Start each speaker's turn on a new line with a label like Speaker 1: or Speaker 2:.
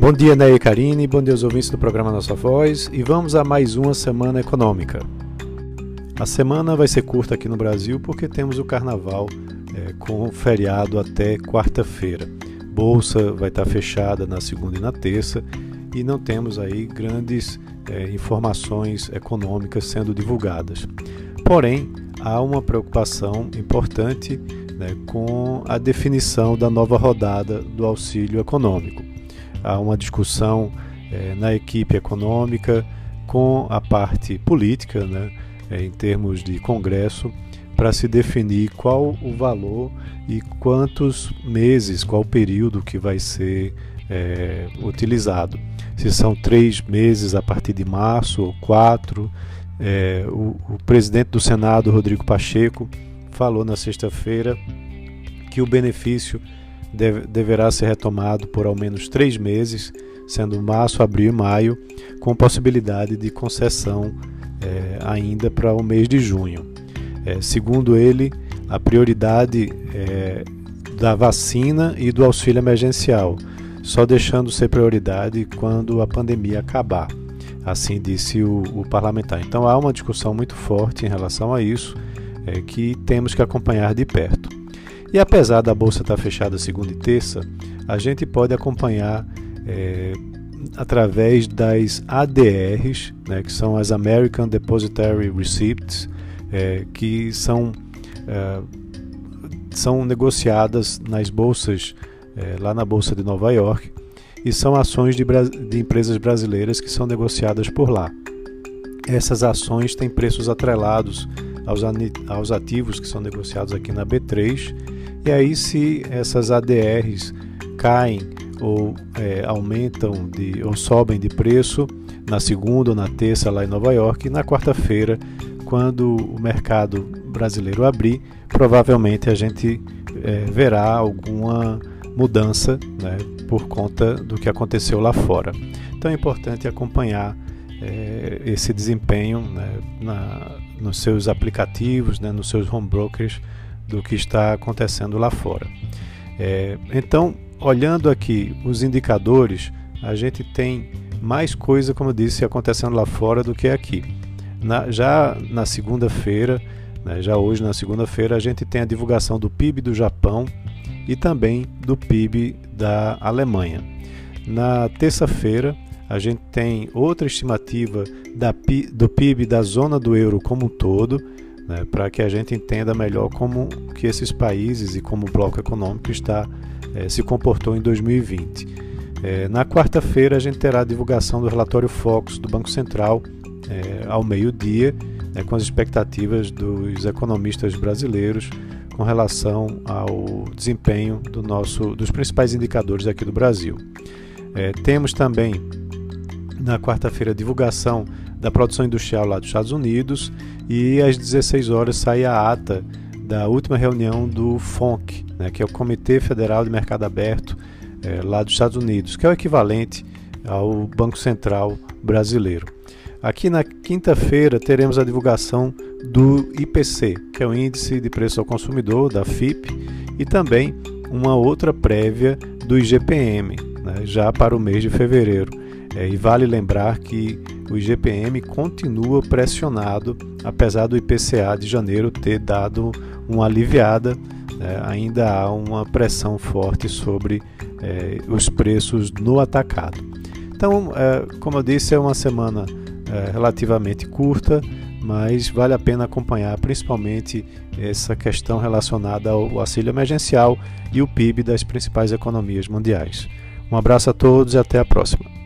Speaker 1: Bom dia, Ney e Karine, bom dia aos ouvintes do programa Nossa Voz e vamos a mais uma semana econômica. A semana vai ser curta aqui no Brasil porque temos o carnaval é, com feriado até quarta-feira. Bolsa vai estar fechada na segunda e na terça e não temos aí grandes é, informações econômicas sendo divulgadas. Porém, há uma preocupação importante né, com a definição da nova rodada do auxílio econômico. Há uma discussão é, na equipe econômica com a parte política, né, é, em termos de Congresso, para se definir qual o valor e quantos meses, qual período que vai ser é, utilizado. Se são três meses a partir de março ou quatro. É, o, o presidente do Senado, Rodrigo Pacheco, falou na sexta-feira que o benefício deve, deverá ser retomado por ao menos três meses, sendo março, abril e maio, com possibilidade de concessão é, ainda para o mês de junho. É, segundo ele, a prioridade é da vacina e do auxílio emergencial, só deixando ser prioridade quando a pandemia acabar. Assim disse o, o parlamentar. Então há uma discussão muito forte em relação a isso é, que temos que acompanhar de perto. E apesar da bolsa estar fechada segunda e terça, a gente pode acompanhar é, através das ADRs, né, que são as American Depositary Receipts, é, que são, é, são negociadas nas bolsas, é, lá na Bolsa de Nova York, e são ações de, de empresas brasileiras que são negociadas por lá. Essas ações têm preços atrelados aos ativos que são negociados aqui na B3. E aí, se essas ADRs caem ou é, aumentam de, ou sobem de preço na segunda ou na terça lá em Nova York, e na quarta-feira, quando o mercado brasileiro abrir, provavelmente a gente é, verá alguma mudança né, por conta do que aconteceu lá fora. Então é importante acompanhar é, esse desempenho né, na, nos seus aplicativos, né, nos seus home brokers do que está acontecendo lá fora. É, então, olhando aqui os indicadores, a gente tem mais coisa, como eu disse, acontecendo lá fora do que aqui. Na, já na segunda-feira, né, já hoje na segunda-feira, a gente tem a divulgação do PIB do Japão e também do PIB da Alemanha. Na terça-feira, a gente tem outra estimativa da, do PIB da zona do euro como um todo, né, para que a gente entenda melhor como que esses países e como o bloco econômico está é, se comportou em 2020. É, eh, na quarta-feira a gente terá a divulgação do relatório Focus do Banco Central é, ao meio-dia, né, com as expectativas dos economistas brasileiros com relação ao desempenho do nosso, dos principais indicadores aqui do Brasil. temos também na quarta-feira divulgação da produção industrial lá dos Estados Unidos e às 16 horas sai a ata da última reunião do FONC, né, que é o Comitê Federal de Mercado Aberto é, lá dos Estados Unidos, que é o equivalente ao Banco Central brasileiro. Aqui na quinta-feira teremos a divulgação do IPC, que é o Índice de Preço ao Consumidor, da FIP, e também uma outra prévia do IGPM, né, já para o mês de fevereiro. É, e vale lembrar que o IGPM continua pressionado, apesar do IPCA de janeiro ter dado uma aliviada, é, ainda há uma pressão forte sobre é, os preços no atacado. Então, é, como eu disse, é uma semana é, relativamente curta, mas vale a pena acompanhar principalmente essa questão relacionada ao auxílio emergencial e o PIB das principais economias mundiais. Um abraço a todos e até a próxima.